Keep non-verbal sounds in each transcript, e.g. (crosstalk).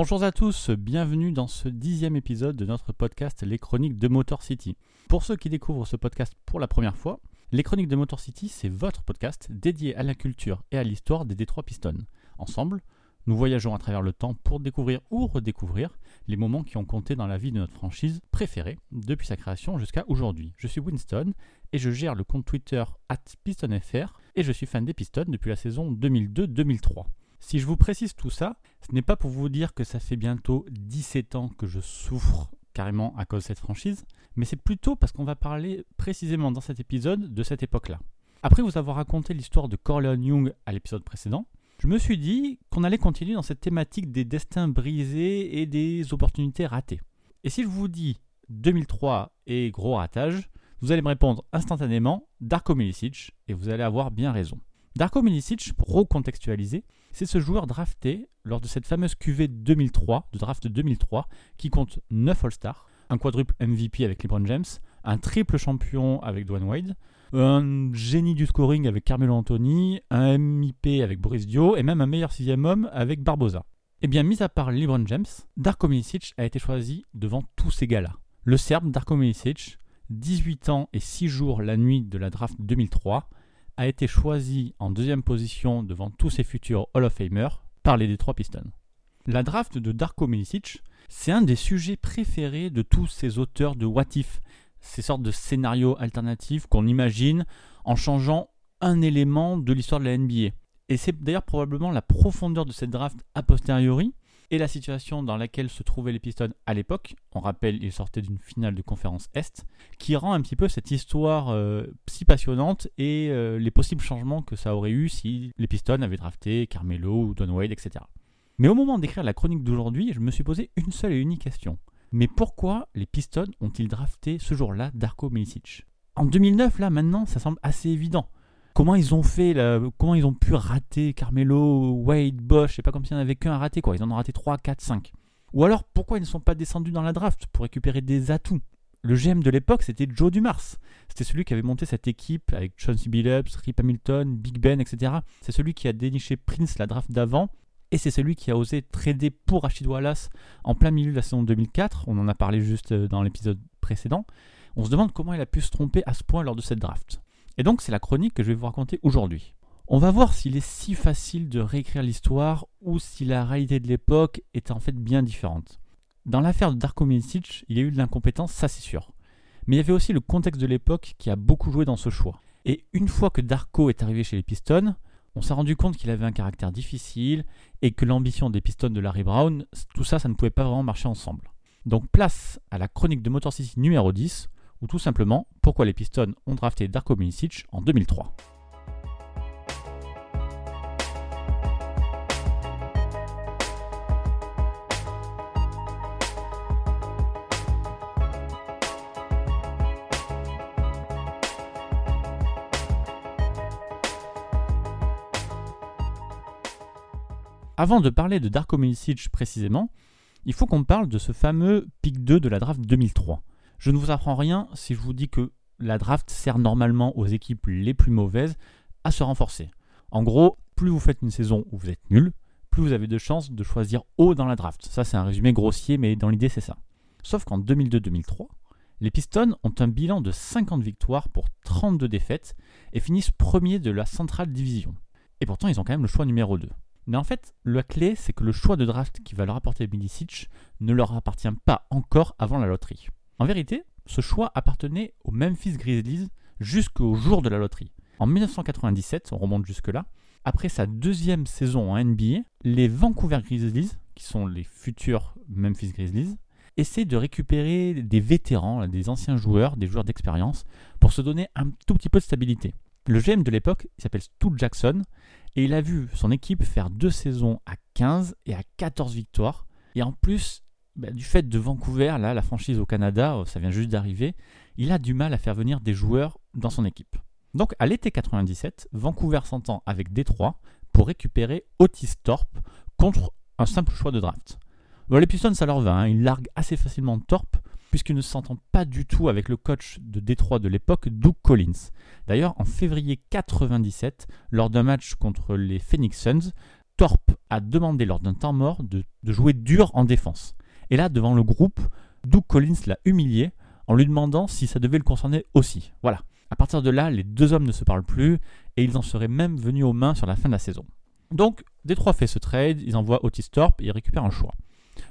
Bonjour à tous, bienvenue dans ce dixième épisode de notre podcast Les Chroniques de Motor City. Pour ceux qui découvrent ce podcast pour la première fois, Les Chroniques de Motor City, c'est votre podcast dédié à la culture et à l'histoire des Détroits Pistons. Ensemble, nous voyageons à travers le temps pour découvrir ou redécouvrir les moments qui ont compté dans la vie de notre franchise préférée depuis sa création jusqu'à aujourd'hui. Je suis Winston et je gère le compte Twitter PistonFR et je suis fan des Pistons depuis la saison 2002-2003. Si je vous précise tout ça, ce n'est pas pour vous dire que ça fait bientôt 17 ans que je souffre carrément à cause de cette franchise, mais c'est plutôt parce qu'on va parler précisément dans cet épisode de cette époque-là. Après vous avoir raconté l'histoire de Corleone Young à l'épisode précédent, je me suis dit qu'on allait continuer dans cette thématique des destins brisés et des opportunités ratées. Et si je vous dis 2003 et gros ratage, vous allez me répondre instantanément Darko Milicic et vous allez avoir bien raison. Darko Milicic, pour recontextualiser, c'est ce joueur drafté lors de cette fameuse QV 2003, de draft 2003, qui compte 9 All-Stars, un quadruple MVP avec LeBron James, un triple champion avec Dwayne Wade, un génie du scoring avec Carmelo Anthony, un MIP avec Boris Dio et même un meilleur sixième homme avec Barbosa. Eh bien, mis à part LeBron James, Darko Milicic a été choisi devant tous ces gars-là. Le Serbe Darko Milicic, 18 ans et 6 jours la nuit de la draft 2003, a été choisi en deuxième position devant tous ses futurs Hall of Famer par les Detroit Pistons. La draft de Darko Milicic, c'est un des sujets préférés de tous ces auteurs de What If, ces sortes de scénarios alternatifs qu'on imagine en changeant un élément de l'histoire de la NBA. Et c'est d'ailleurs probablement la profondeur de cette draft a posteriori et la situation dans laquelle se trouvaient les Pistons à l'époque, on rappelle, ils sortaient d'une finale de conférence Est, qui rend un petit peu cette histoire euh, si passionnante et euh, les possibles changements que ça aurait eu si les Pistons avaient drafté Carmelo ou Don Wade, etc. Mais au moment d'écrire la chronique d'aujourd'hui, je me suis posé une seule et unique question. Mais pourquoi les Pistons ont-ils drafté ce jour-là Darko Milicic? En 2009, là, maintenant, ça semble assez évident. Comment ils ont fait, comment ils ont pu rater Carmelo, Wade, Bosch, c'est pas comme s'il n'y en avait qu'un à rater, quoi. Ils en ont raté 3, 4, 5. Ou alors, pourquoi ils ne sont pas descendus dans la draft pour récupérer des atouts? Le GM de l'époque, c'était Joe Dumars. C'était celui qui avait monté cette équipe avec Chauncey Billups, Rip Hamilton, Big Ben, etc. C'est celui qui a déniché Prince la draft d'avant et c'est celui qui a osé trader pour Rachid Wallace en plein milieu de la saison 2004. On en a parlé juste euh, dans l'épisode précédent. On se demande comment il a pu se tromper à ce point lors de cette draft. Et donc c'est la chronique que je vais vous raconter aujourd'hui. On va voir s'il est si facile de réécrire l'histoire ou si la réalité de l'époque est en fait bien différente. Dans l'affaire de Darko Milicic, il y a eu de l'incompétence, ça c'est sûr. Mais il y avait aussi le contexte de l'époque qui a beaucoup joué dans ce choix. Et une fois que Darko est arrivé chez les Pistons, on s'est rendu compte qu'il avait un caractère difficile et que l'ambition des Pistons de Larry Brown, tout ça, ça ne pouvait pas vraiment marcher ensemble. Donc place à la chronique de Motor City numéro 10, ou tout simplement pourquoi les Pistons ont drafté Darko Milicic en 2003. Avant de parler de Darko Milicic précisément, il faut qu'on parle de ce fameux pick 2 de la draft 2003. Je ne vous apprends rien si je vous dis que la draft sert normalement aux équipes les plus mauvaises à se renforcer. En gros, plus vous faites une saison où vous êtes nul, plus vous avez de chances de choisir haut dans la draft. Ça, c'est un résumé grossier, mais dans l'idée, c'est ça. Sauf qu'en 2002-2003, les Pistons ont un bilan de 50 victoires pour 32 défaites et finissent premier de la Central Division. Et pourtant, ils ont quand même le choix numéro 2. Mais en fait, la clé, c'est que le choix de draft qui va leur apporter Milicic ne leur appartient pas encore avant la loterie. En vérité, ce choix appartenait aux Memphis Grizzlies jusqu'au jour de la loterie. En 1997, on remonte jusque-là, après sa deuxième saison en NBA, les Vancouver Grizzlies, qui sont les futurs Memphis Grizzlies, essaient de récupérer des vétérans, des anciens joueurs, des joueurs d'expérience, pour se donner un tout petit peu de stabilité. Le GM de l'époque, s'appelle Stu Jackson, et il a vu son équipe faire deux saisons à 15 et à 14 victoires. Et en plus, bah, du fait de Vancouver, là, la franchise au Canada, euh, ça vient juste d'arriver, il a du mal à faire venir des joueurs dans son équipe. Donc à l'été 97, Vancouver s'entend avec Détroit pour récupérer Otis Thorpe contre un simple choix de draft. les Pistons, ça leur va, hein. ils larguent assez facilement Thorpe puisqu'il ne s'entend pas du tout avec le coach de Détroit de l'époque, Doug Collins. D'ailleurs, en février 97, lors d'un match contre les Phoenix Suns, Torp a demandé lors d'un temps mort de jouer dur en défense. Et là, devant le groupe, Doug Collins l'a humilié en lui demandant si ça devait le concerner aussi. Voilà. À partir de là, les deux hommes ne se parlent plus et ils en seraient même venus aux mains sur la fin de la saison. Donc, Détroit fait ce trade, ils envoient Otis Thorpe et ils récupèrent un choix.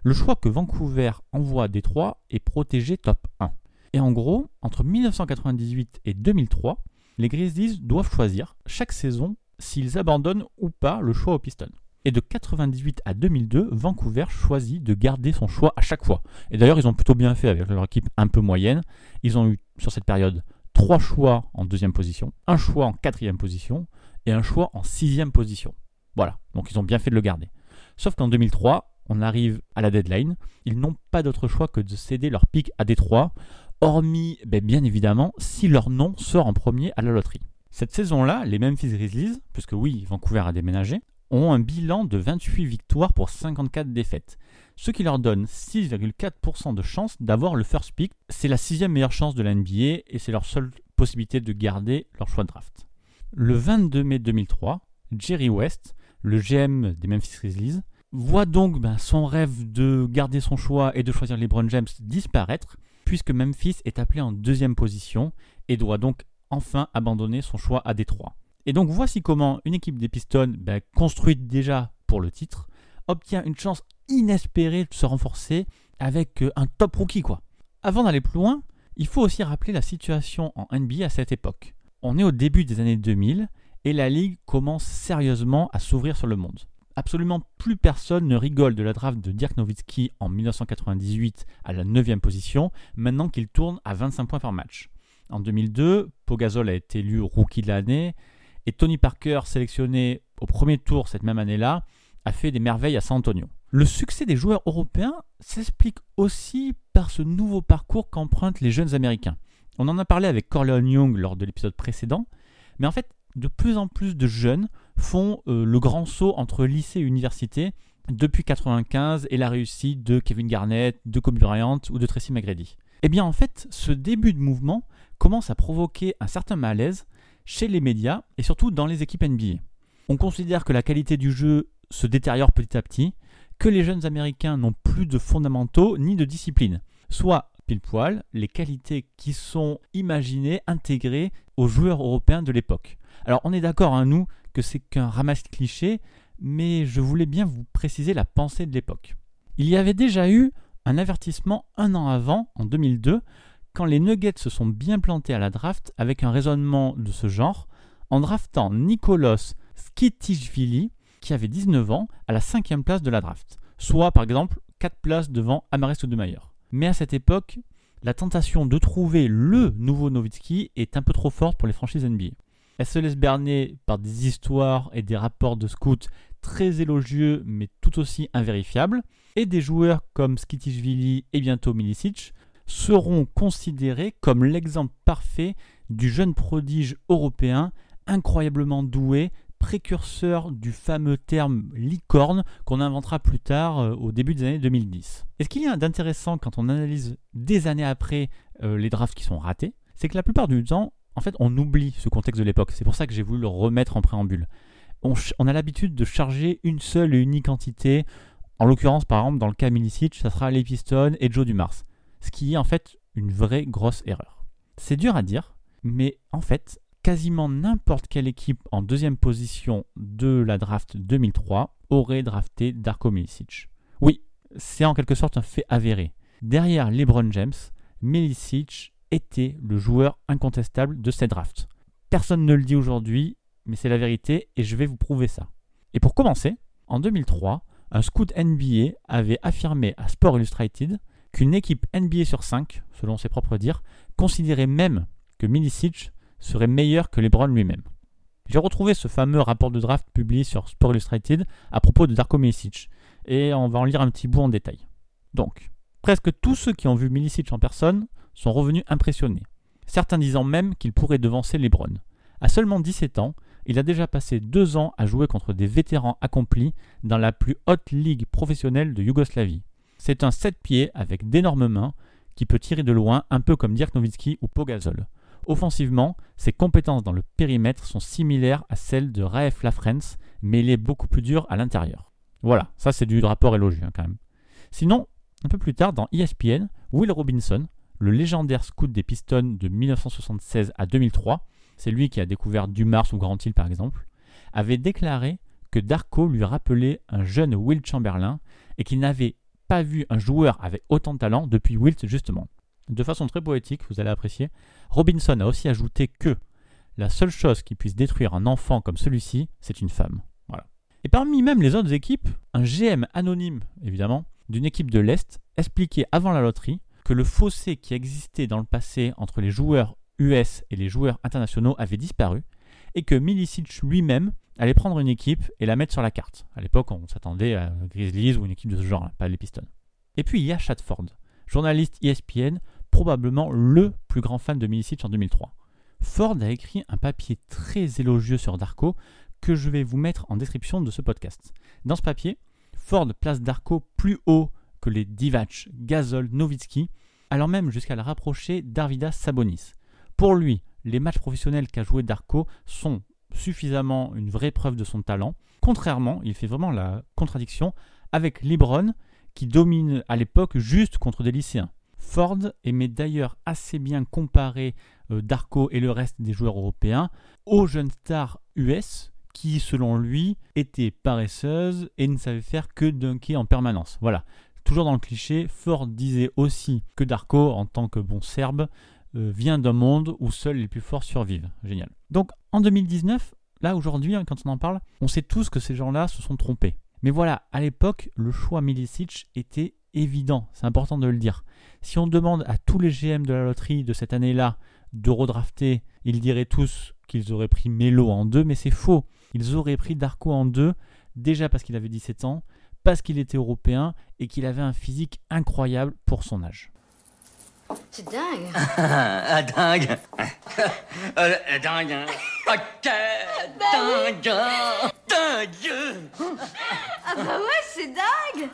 Le choix que Vancouver envoie à Détroit est protégé top 1. Et en gros, entre 1998 et 2003, les Grizzlies doivent choisir chaque saison s'ils abandonnent ou pas le choix aux Pistons. Et de 98 à 2002, Vancouver choisit de garder son choix à chaque fois. Et d'ailleurs, ils ont plutôt bien fait avec leur équipe un peu moyenne. Ils ont eu sur cette période trois choix en deuxième position, un choix en quatrième position et un choix en sixième position. Voilà, donc ils ont bien fait de le garder. Sauf qu'en 2003, on arrive à la deadline, ils n'ont pas d'autre choix que de céder leur pic à Détroit, hormis ben, bien évidemment si leur nom sort en premier à la loterie. Cette saison-là, les Memphis Grizzlies, puisque oui, Vancouver a déménagé, ont un bilan de 28 victoires pour 54 défaites, ce qui leur donne 6,4% de chance d'avoir le first pick. C'est la sixième meilleure chance de la et c'est leur seule possibilité de garder leur choix de draft. Le 22 mai 2003, Jerry West, le GM des Memphis Grizzlies, voit donc ben, son rêve de garder son choix et de choisir LeBron James disparaître, puisque Memphis est appelé en deuxième position et doit donc enfin abandonner son choix à Détroit. Et donc voici comment une équipe des Pistons, ben, construite déjà pour le titre, obtient une chance inespérée de se renforcer avec euh, un top rookie. Avant d'aller plus loin, il faut aussi rappeler la situation en NBA à cette époque. On est au début des années 2000 et la ligue commence sérieusement à s'ouvrir sur le monde. Absolument plus personne ne rigole de la draft de Dirk Nowitzki en 1998 à la 9e position, maintenant qu'il tourne à 25 points par match. En 2002, Pogazol a été élu rookie de l'année et Tony Parker, sélectionné au premier tour cette même année-là, a fait des merveilles à San Antonio. Le succès des joueurs européens s'explique aussi par ce nouveau parcours qu'empruntent les jeunes Américains. On en a parlé avec Corleone Young lors de l'épisode précédent, mais en fait, de plus en plus de jeunes font euh, le grand saut entre lycée et université depuis 1995 et la réussite de Kevin Garnett, de Kobe Bryant ou de Tracy McGrady. Eh bien en fait, ce début de mouvement commence à provoquer un certain malaise chez les médias et surtout dans les équipes NBA. On considère que la qualité du jeu se détériore petit à petit, que les jeunes Américains n'ont plus de fondamentaux ni de discipline. Soit, pile poil, les qualités qui sont imaginées, intégrées aux joueurs européens de l'époque. Alors on est d'accord, hein, nous, que c'est qu'un ramasse cliché, mais je voulais bien vous préciser la pensée de l'époque. Il y avait déjà eu un avertissement un an avant, en 2002, quand les Nuggets se sont bien plantés à la draft avec un raisonnement de ce genre, en draftant Nicolas Skitishvili, qui avait 19 ans, à la cinquième place de la draft, soit par exemple 4 places devant Amaris Odemeyer. Mais à cette époque, la tentation de trouver le nouveau Nowitzki est un peu trop forte pour les franchises NBA. Elle se laisse berner par des histoires et des rapports de scouts très élogieux mais tout aussi invérifiables, et des joueurs comme Skitishvili et bientôt Milicic seront considérés comme l'exemple parfait du jeune prodige européen incroyablement doué, précurseur du fameux terme licorne qu'on inventera plus tard euh, au début des années 2010. Et ce qu'il y a d'intéressant quand on analyse des années après euh, les drafts qui sont ratés, c'est que la plupart du temps, en fait, on oublie ce contexte de l'époque. C'est pour ça que j'ai voulu le remettre en préambule. On, a l'habitude de charger une seule et unique entité. En l'occurrence, par exemple, dans le cas Milicic, ça sera Pistons et Joe Dumars ce qui est en fait une vraie grosse erreur. C'est dur à dire, mais en fait, quasiment n'importe quelle équipe en deuxième position de la draft 2003 aurait drafté Darko Milicic. Oui, c'est en quelque sorte un fait avéré. Derrière LeBron James, Milicic était le joueur incontestable de cette draft. Personne ne le dit aujourd'hui, mais c'est la vérité et je vais vous prouver ça. Et pour commencer, en 2003, un scout NBA avait affirmé à Sport Illustrated qu'une équipe NBA sur 5, selon ses propres dires, considérait même que Milicic serait meilleur que LeBron lui-même. J'ai retrouvé ce fameux rapport de draft publié sur Sport Illustrated à propos de Darko Milicic, et on va en lire un petit bout en détail. Donc, presque tous ceux qui ont vu Milicic en personne sont revenus impressionnés, certains disant même qu'il pourrait devancer LeBron. À seulement 17 ans, il a déjà passé deux ans à jouer contre des vétérans accomplis dans la plus haute ligue professionnelle de Yougoslavie. C'est un 7 pieds avec d'énormes mains qui peut tirer de loin un peu comme Dirk Nowitzki ou Pogazol. Offensivement, ses compétences dans le périmètre sont similaires à celles de Raef Lafrance mais il est beaucoup plus dur à l'intérieur. Voilà, ça c'est du rapport élogieux hein, quand même. Sinon, un peu plus tard, dans ESPN, Will Robinson, le légendaire scout des Pistons de 1976 à 2003, c'est lui qui a découvert Dumars ou Grand Hill par exemple, avait déclaré que Darko lui rappelait un jeune Will Chamberlain et qu'il n'avait pas vu un joueur avec autant de talent depuis Wilt justement. De façon très poétique, vous allez apprécier, Robinson a aussi ajouté que la seule chose qui puisse détruire un enfant comme celui-ci, c'est une femme. Voilà. Et parmi même les autres équipes, un GM anonyme, évidemment, d'une équipe de l'Est, expliquait avant la loterie que le fossé qui existait dans le passé entre les joueurs US et les joueurs internationaux avait disparu et que Milicic lui-même allait prendre une équipe et la mettre sur la carte. À l'époque, on s'attendait à Grizzlies ou une équipe de ce genre, pas les Pistons. Et puis il y a Chatford, journaliste ESPN, probablement le plus grand fan de Milicic en 2003. Ford a écrit un papier très élogieux sur Darko que je vais vous mettre en description de ce podcast. Dans ce papier, Ford place Darko plus haut que les Divac, Gasol, Nowitzki, allant même jusqu'à le rapprocher d'Arvidas Sabonis. Pour lui, les matchs professionnels qu'a joué Darko sont suffisamment une vraie preuve de son talent. Contrairement, il fait vraiment la contradiction avec LeBron qui domine à l'époque juste contre des lycéens. Ford aimait d'ailleurs assez bien comparer euh, Darko et le reste des joueurs européens aux jeunes stars US qui, selon lui, étaient paresseuses et ne savaient faire que dunker en permanence. Voilà. Toujours dans le cliché, Ford disait aussi que Darko, en tant que bon serbe, euh, vient d'un monde où seuls les plus forts survivent. Génial. Donc en 2019, là aujourd'hui, hein, quand on en parle, on sait tous que ces gens-là se sont trompés. Mais voilà, à l'époque, le choix Milicic était évident, c'est important de le dire. Si on demande à tous les GM de la loterie de cette année-là de redrafter, ils diraient tous qu'ils auraient pris Melo en deux, mais c'est faux. Ils auraient pris Darko en deux, déjà parce qu'il avait 17 ans, parce qu'il était européen et qu'il avait un physique incroyable pour son âge. C'est dingue. (laughs) ah, dingue. (laughs) Euh, dingue. hein. Ok, (laughs) dingue. Dingue. Ah bah ouais, c'est dingue.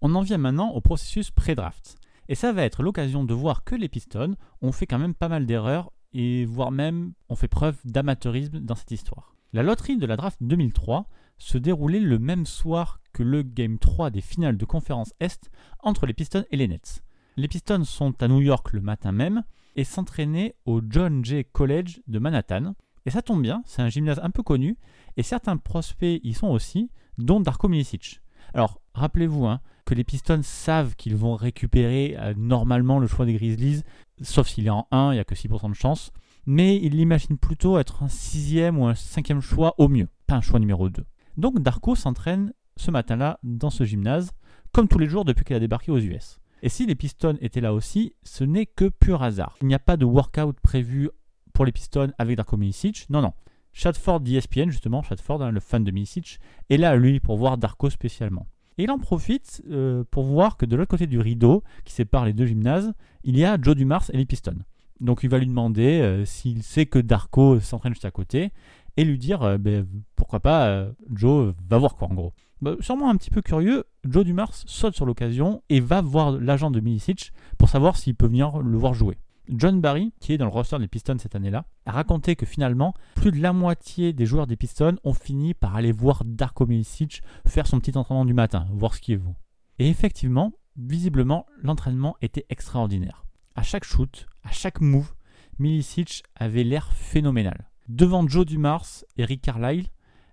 On en vient maintenant au processus pré-draft. Et ça va être l'occasion de voir que les Pistons ont fait quand même pas mal d'erreurs et voire même ont fait preuve d'amateurisme dans cette histoire. La loterie de la draft 2003 se déroulait le même soir que le Game 3 des finales de conférence Est entre les Pistons et les Nets. Les Pistons sont à New York le matin même et s'entraînaient au John Jay College de Manhattan. Et ça tombe bien, c'est un gymnase un peu connu et certains prospects y sont aussi, dont Darko Milicic. Alors, rappelez-vous hein, que les Pistons savent qu'ils vont récupérer euh, normalement le choix des Grizzlies, sauf s'il est en 1, il n'y a que 6% de chance. Mais ils l'imaginent plutôt être un sixième ou un cinquième choix au mieux, pas un choix numéro 2. Donc Darko s'entraîne ce matin-là dans ce gymnase, comme tous les jours depuis qu'il a débarqué aux US. Et si les Pistons étaient là aussi, ce n'est que pur hasard. Il n'y a pas de workout prévu pour les Pistons avec Darko Milicic. Non, non. Shadford d'ESPN, justement, Shadford, hein, le fan de Milicic, est là, lui, pour voir Darko spécialement. Et il en profite euh, pour voir que de l'autre côté du rideau, qui sépare les deux gymnases, il y a Joe Dumars et les Pistons. Donc il va lui demander euh, s'il sait que Darko s'entraîne juste à côté, et lui dire, euh, ben, pourquoi pas, Joe, va voir quoi en gros. Bah, sûrement un petit peu curieux, Joe Dumars saute sur l'occasion et va voir l'agent de Milicic pour savoir s'il peut venir le voir jouer. John Barry, qui est dans le roster des Pistons cette année-là, a raconté que finalement, plus de la moitié des joueurs des Pistons ont fini par aller voir Darko Milicic faire son petit entraînement du matin, voir ce qui est vous. Et effectivement, visiblement, l'entraînement était extraordinaire. À chaque shoot, à chaque move, Milicic avait l'air phénoménal. Devant Joe Dumars et Rick Carlisle,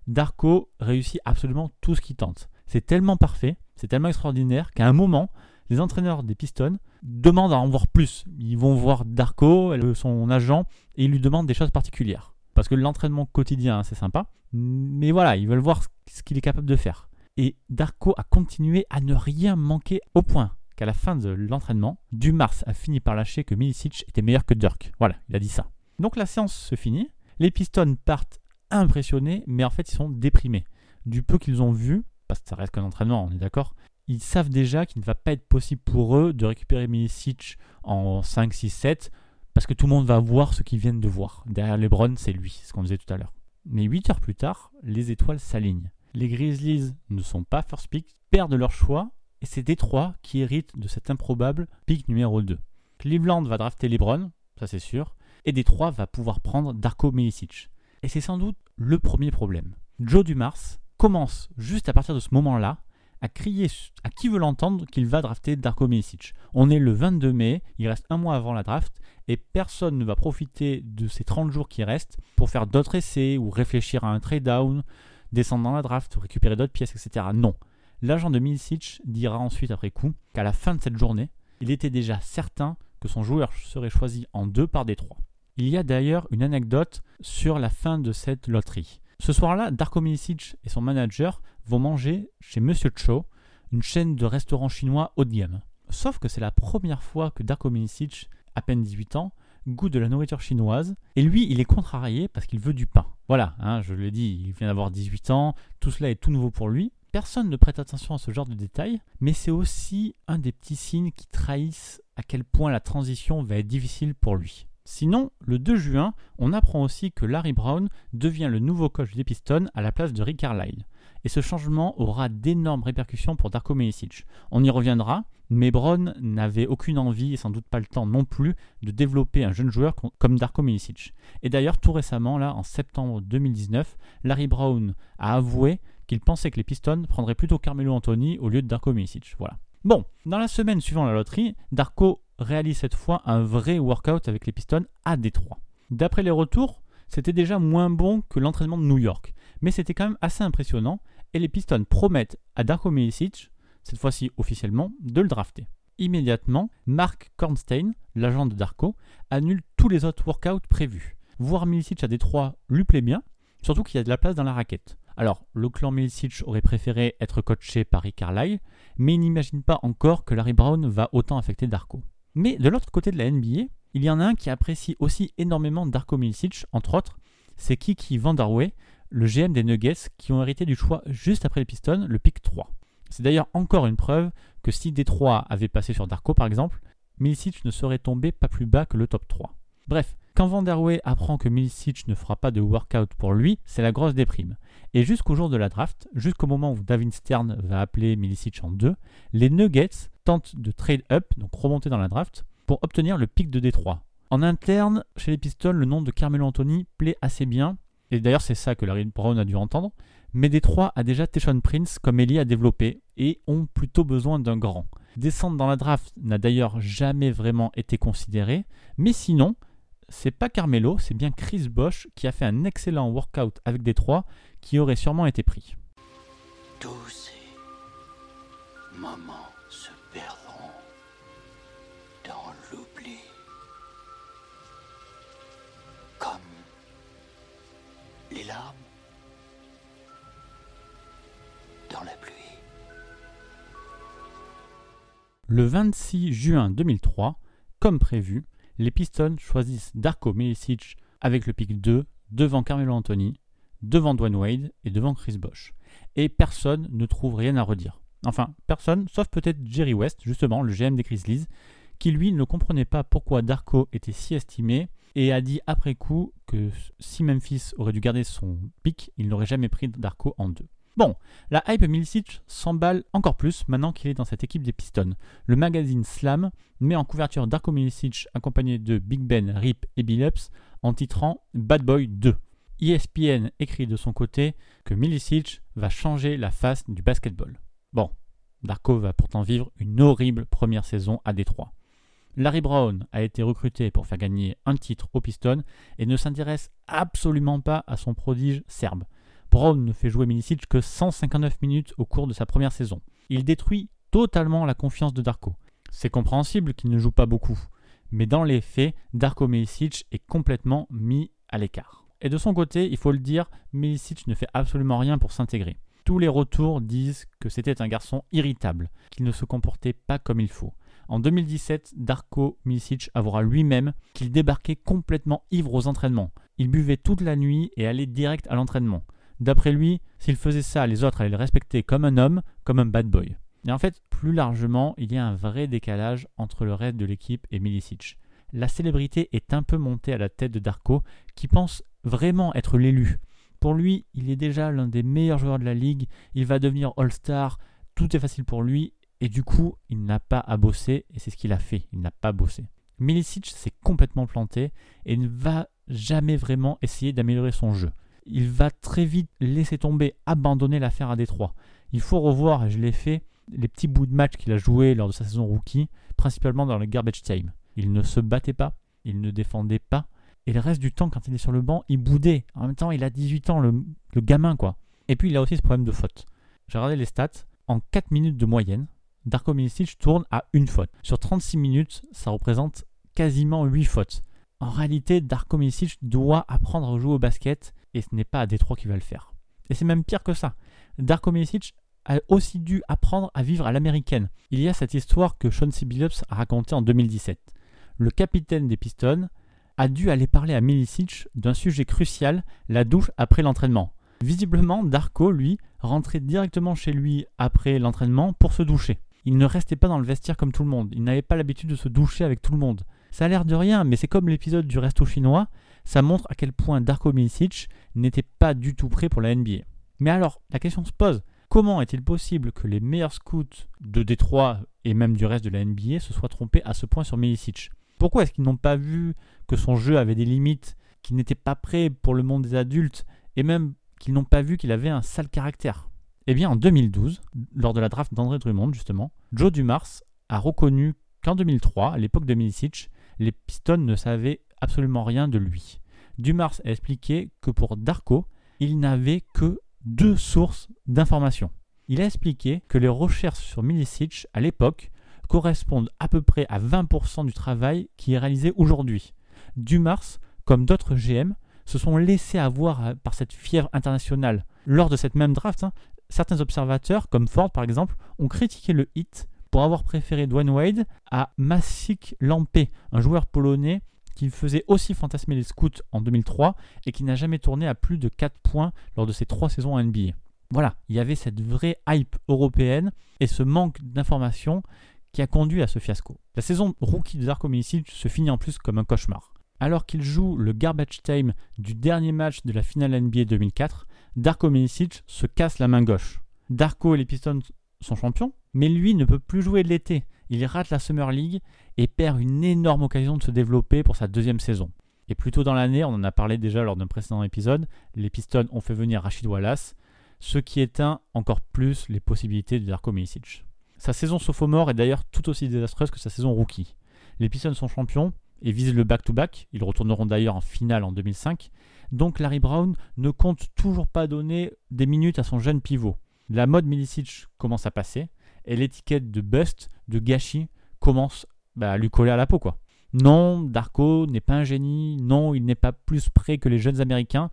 Darko réussit absolument tout ce qu'il tente. C'est tellement parfait, c'est tellement extraordinaire qu'à un moment, les entraîneurs des Pistons demandent à en voir plus. Ils vont voir Darko, son agent, et ils lui demandent des choses particulières. Parce que l'entraînement quotidien, c'est sympa, mais voilà, ils veulent voir ce qu'il est capable de faire. Et Darko a continué à ne rien manquer au point qu'à la fin de l'entraînement, Dumars a fini par lâcher que Milicic était meilleur que Dirk. Voilà, il a dit ça. Donc la séance se finit, les Pistons partent impressionnés, mais en fait ils sont déprimés. Du peu qu'ils ont vu, parce que ça reste qu'un entraînement, on est d'accord, ils savent déjà qu'il ne va pas être possible pour eux de récupérer Milicic en 5, 6, 7, parce que tout le monde va voir ce qu'ils viennent de voir. Derrière LeBron, c'est lui, ce qu'on disait tout à l'heure. Mais 8 heures plus tard, les étoiles s'alignent. Les Grizzlies ne sont pas first pick, perdent leur choix, et c'est Détroit qui hérite de cet improbable pick numéro 2. Cleveland va drafter LeBron, ça c'est sûr, et Détroit va pouvoir prendre Darko Milicic. Et c'est sans doute le premier problème. Joe Dumars commence juste à partir de ce moment-là à crier à qui veut l'entendre qu'il va drafter Darko Milicic. On est le 22 mai, il reste un mois avant la draft, et personne ne va profiter de ces 30 jours qui restent pour faire d'autres essais ou réfléchir à un trade down, descendre dans la draft, récupérer d'autres pièces, etc. Non. L'agent de Milicic dira ensuite après coup qu'à la fin de cette journée, il était déjà certain que son joueur serait choisi en deux par Détroit. Il y a d'ailleurs une anecdote sur la fin de cette loterie. Ce soir-là, Darko Milicic et son manager vont manger chez Monsieur Cho, une chaîne de restaurants chinois haut de gamme. Sauf que c'est la première fois que Darko Milicic, à peine 18 ans, goûte de la nourriture chinoise, et lui, il est contrarié parce qu'il veut du pain. Voilà, hein, je l'ai dit, il vient d'avoir 18 ans, tout cela est tout nouveau pour lui. Personne ne prête attention à ce genre de détails, mais c'est aussi un des petits signes qui trahissent à quel point la transition va être difficile pour lui. Sinon, le 2 juin, on apprend aussi que Larry Brown devient le nouveau coach des Pistons à la place de Rick Carlisle. Et ce changement aura d'énormes répercussions pour Darko Milicic. On y reviendra, mais Brown n'avait aucune envie et sans doute pas le temps non plus de développer un jeune joueur comme Darko Milicic. Et d'ailleurs, tout récemment, là, en septembre 2019, Larry Brown a avoué qu'il pensait que les Pistons prendraient plutôt Carmelo Anthony au lieu de Darko Milicic. Voilà. Bon, dans la semaine suivant la loterie, Darko réalise cette fois un vrai workout avec les Pistons à Détroit. D'après les retours, c'était déjà moins bon que l'entraînement de New York, mais c'était quand même assez impressionnant et les Pistons promettent à Darko Milicic, cette fois-ci officiellement, de le drafter. Immédiatement, Mark Kornstein, l'agent de Darko, annule tous les autres workouts prévus. Voir Milicic à Détroit lui plaît bien, surtout qu'il y a de la place dans la raquette. Alors, le clan Milicic aurait préféré être coaché par Rick Carlisle, mais il n'imagine pas encore que Larry Brown va autant affecter Darko. Mais de l'autre côté de la NBA, il y en a un qui apprécie aussi énormément Darko Milicic, entre autres, c'est Kiki Vanderway, le GM des Nuggets, qui ont hérité du choix juste après les Pistons, le pick 3. C'est d'ailleurs encore une preuve que si Détroit avait passé sur Darko par exemple, Milicic ne serait tombé pas plus bas que le top 3. Bref, quand Vanderway apprend que Milicic ne fera pas de workout pour lui, c'est la grosse déprime. Et jusqu'au jour de la draft, jusqu'au moment où David Stern va appeler Milicic en 2, les Nuggets tentent de trade up, donc remonter dans la draft, pour obtenir le pic de Détroit. En interne, chez les Pistons, le nom de Carmelo Anthony plaît assez bien, et d'ailleurs c'est ça que Larry Brown a dû entendre, mais Détroit a déjà Teshon Prince comme Ellie a développé, et ont plutôt besoin d'un grand. Descendre dans la draft n'a d'ailleurs jamais vraiment été considéré, mais sinon, c'est pas Carmelo, c'est bien Chris Bosch qui a fait un excellent workout avec Détroit qui aurait sûrement été pris. Ces dans la pluie. Le 26 juin 2003, comme prévu, les Pistons choisissent Darko Milicic avec le pick 2 devant Carmelo Anthony, devant Dwayne Wade et devant Chris Bosh. Et personne ne trouve rien à redire. Enfin, personne, sauf peut-être Jerry West, justement, le GM des Grizzlies, qui lui ne comprenait pas pourquoi Darko était si estimé et a dit après coup si Memphis aurait dû garder son pick, il n'aurait jamais pris Darko en deux. Bon, la hype Milicic s'emballe encore plus maintenant qu'il est dans cette équipe des Pistons. Le magazine Slam met en couverture Darko Milicic accompagné de Big Ben, Rip et Billups en titrant Bad Boy 2. ESPN écrit de son côté que Milicic va changer la face du basketball. Bon, Darko va pourtant vivre une horrible première saison à Détroit. Larry Brown a été recruté pour faire gagner un titre aux Pistons et ne s'intéresse absolument pas à son prodige serbe. Brown ne fait jouer Milicic que 159 minutes au cours de sa première saison. Il détruit totalement la confiance de Darko. C'est compréhensible qu'il ne joue pas beaucoup, mais dans les faits, Darko Milicic est complètement mis à l'écart. Et de son côté, il faut le dire, Milicic ne fait absolument rien pour s'intégrer. Tous les retours disent que c'était un garçon irritable, qu'il ne se comportait pas comme il faut. En 2017, Darko Milicic avouera lui-même qu'il débarquait complètement ivre aux entraînements. Il buvait toute la nuit et allait direct à l'entraînement. D'après lui, s'il faisait ça, les autres allaient le respecter comme un homme, comme un bad boy. Et en fait, plus largement, il y a un vrai décalage entre le reste de l'équipe et Milicic. La célébrité est un peu montée à la tête de Darko, qui pense vraiment être l'élu. Pour lui, il est déjà l'un des meilleurs joueurs de la ligue, il va devenir All-Star, tout est facile pour lui, et du coup, il n'a pas à bosser, et c'est ce qu'il a fait, il n'a pas bossé. Milicic s'est complètement planté et ne va jamais vraiment essayé d'améliorer son jeu. Il va très vite laisser tomber, abandonner l'affaire à Détroit. Il faut revoir, et je l'ai fait, les petits bouts de match qu'il a joué lors de sa saison rookie, principalement dans le garbage time. Il ne se battait pas, il ne défendait pas, et le reste du temps, quand il est sur le banc, il boudait. En même temps, il a 18 ans, le, le gamin, quoi. Et puis, il a aussi ce problème de faute. J'ai regardé les stats. En 4 minutes de moyenne, Darko Milicic tourne à une faute. Sur 36 minutes, ça représente quasiment 8 fautes. En réalité, Darko Milicic doit apprendre à jouer au basket et ce n'est pas à Détroit qui va le faire. Et c'est même pire que ça. Darko Milicic a aussi dû apprendre à vivre à l'américaine. Il y a cette histoire que Sean C. Billups a racontée en 2017. Le capitaine des Pistons a dû aller parler à Milicic d'un sujet crucial, la douche après l'entraînement. Visiblement, Darko, lui, rentrait directement chez lui après l'entraînement pour se doucher. Il ne restait pas dans le vestiaire comme tout le monde. Il n'avait pas l'habitude de se doucher avec tout le monde. Ça a l'air de rien, mais c'est comme l'épisode du resto chinois. Ça montre à quel point Darko Milicic n'était pas du tout prêt pour la NBA. Mais alors, la question se pose. Comment est-il possible que les meilleurs scouts de Détroit et même du reste de la NBA se soient trompés à ce point sur Milicic? Pourquoi est-ce qu'ils n'ont pas vu que son jeu avait des limites, qu'il n'était pas prêt pour le monde des adultes et même qu'ils n'ont pas vu qu'il avait un sale caractère? Eh bien, en 2012, lors de la draft d'André Drummond, justement, Joe Dumars a reconnu qu'en 2003, à l'époque de Milicic, les Pistons ne savaient absolument rien de lui. Dumars a expliqué que pour Darko, il n'avait que deux sources d'informations. Il a expliqué que les recherches sur Milicic à l'époque correspondent à peu près à 20% du travail qui est réalisé aujourd'hui. Dumars, comme d'autres GM, se sont laissés avoir par cette fièvre internationale. Lors de cette même draft, hein, certains observateurs, comme Ford par exemple, ont critiqué le hit pour avoir préféré Dwayne Wade à Maciek Lampé, un joueur polonais qui faisait aussi fantasmer les scouts en 2003 et qui n'a jamais tourné à plus de 4 points lors de ses 3 saisons en NBA. Voilà, il y avait cette vraie hype européenne et ce manque d'informations qui a conduit à ce fiasco. La saison rookie de Darko Milicic se finit en plus comme un cauchemar. Alors qu'il joue le garbage time du dernier match de la finale NBA 2004, Darko Milicic se casse la main gauche. Darko et les Pistons sont champions, mais lui ne peut plus jouer de l'été. Il rate la Summer League et perd une énorme occasion de se développer pour sa deuxième saison. Et plus tôt dans l'année, on en a parlé déjà lors d'un précédent épisode, les Pistons ont fait venir Rachid Wallace, ce qui éteint encore plus les possibilités de Darko Milicic. Sa saison sophomore est d'ailleurs tout aussi désastreuse que sa saison rookie. Les Pistons sont champions et visent le back-to-back, ils retourneront d'ailleurs en finale en 2005, donc Larry Brown ne compte toujours pas donner des minutes à son jeune pivot. La mode Milicic commence à passer, et l'étiquette de bust, de gâchis, commence bah, à lui coller à la peau. quoi. Non, Darko n'est pas un génie, non, il n'est pas plus prêt que les jeunes Américains,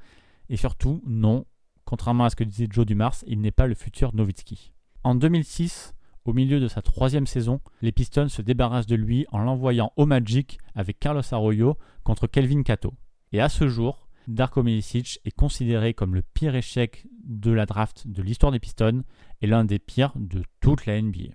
et surtout, non, contrairement à ce que disait Joe Dumars, il n'est pas le futur Nowitzki. En 2006, au milieu de sa troisième saison, les Pistons se débarrassent de lui en l'envoyant au Magic avec Carlos Arroyo contre Kelvin Cato. Et à ce jour, Darko Milicic est considéré comme le pire échec de la draft de l'histoire des Pistons et l'un des pires de toute la NBA.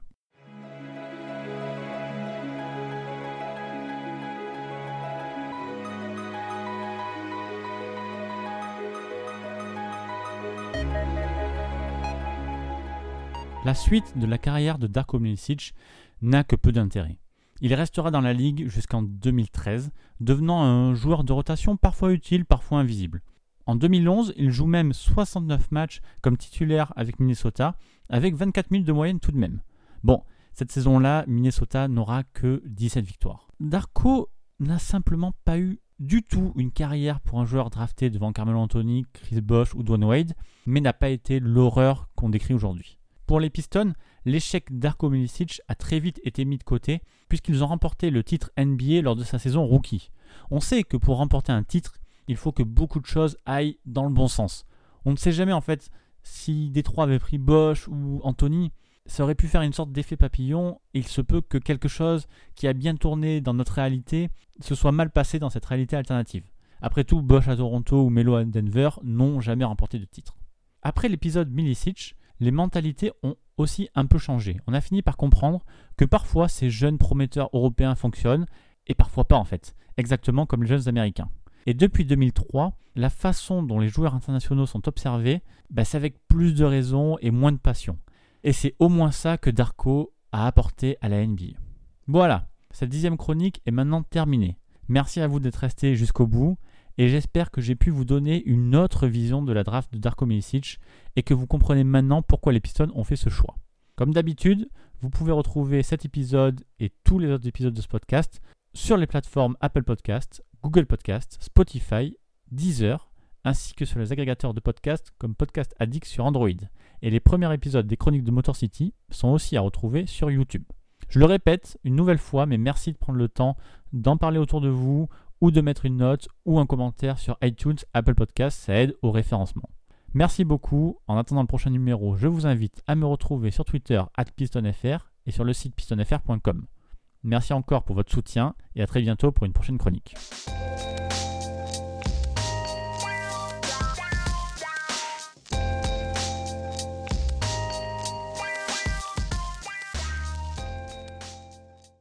La suite de la carrière de Darko Milicic n'a que peu d'intérêt. Il restera dans la ligue jusqu'en 2013, devenant un joueur de rotation parfois utile, parfois invisible. En 2011, il joue même 69 matchs comme titulaire avec Minnesota, avec 24 minutes de moyenne tout de même. Bon, cette saison-là, Minnesota n'aura que 17 victoires. Darko n'a simplement pas eu du tout une carrière pour un joueur drafté devant Carmelo Anthony, Chris Bosh ou Dwayne Wade, mais n'a pas été l'horreur qu'on décrit aujourd'hui. Pour les Pistons, l'échec d'Arko Milicic a très vite été mis de côté puisqu'ils ont remporté le titre NBA lors de sa saison rookie. On sait que pour remporter un titre, il faut que beaucoup de choses aillent dans le bon sens. On ne sait jamais en fait si Détroit avait pris Bosch ou Anthony, ça aurait pu faire une sorte d'effet papillon. il se peut que quelque chose qui a bien tourné dans notre réalité se soit mal passé dans cette réalité alternative. Après tout, Bosch à Toronto ou Melo à Denver n'ont jamais remporté de titre. Après l'épisode Milicic, les mentalités ont aussi un peu changé. On a fini par comprendre que parfois ces jeunes prometteurs européens fonctionnent et parfois pas en fait, exactement comme les jeunes américains. Et depuis 2003, la façon dont les joueurs internationaux sont observés, bah, c'est avec plus de raison et moins de passion. Et c'est au moins ça que Darko a apporté à la NBA. Voilà, cette dixième chronique est maintenant terminée. Merci à vous d'être resté jusqu'au bout et j'espère que j'ai pu vous donner une autre vision de la draft de Darko Milicic et que vous comprenez maintenant pourquoi les Pistons ont fait ce choix. Comme d'habitude, vous pouvez retrouver cet épisode et tous les autres épisodes de ce podcast sur les plateformes Apple Podcasts, Google Podcasts, Spotify, Deezer, ainsi que sur les agrégateurs de podcasts comme Podcast Addict sur Android. Et les premiers épisodes des chroniques de Motor City sont aussi à retrouver sur YouTube. Je le répète une nouvelle fois, mais merci de prendre le temps d'en parler autour de vous ou de mettre une note ou un commentaire sur iTunes, Apple Podcasts, ça aide au référencement. Merci beaucoup. En attendant le prochain numéro, je vous invite à me retrouver sur Twitter pistonfr et sur le site pistonfr.com. Merci encore pour votre soutien et à très bientôt pour une prochaine chronique.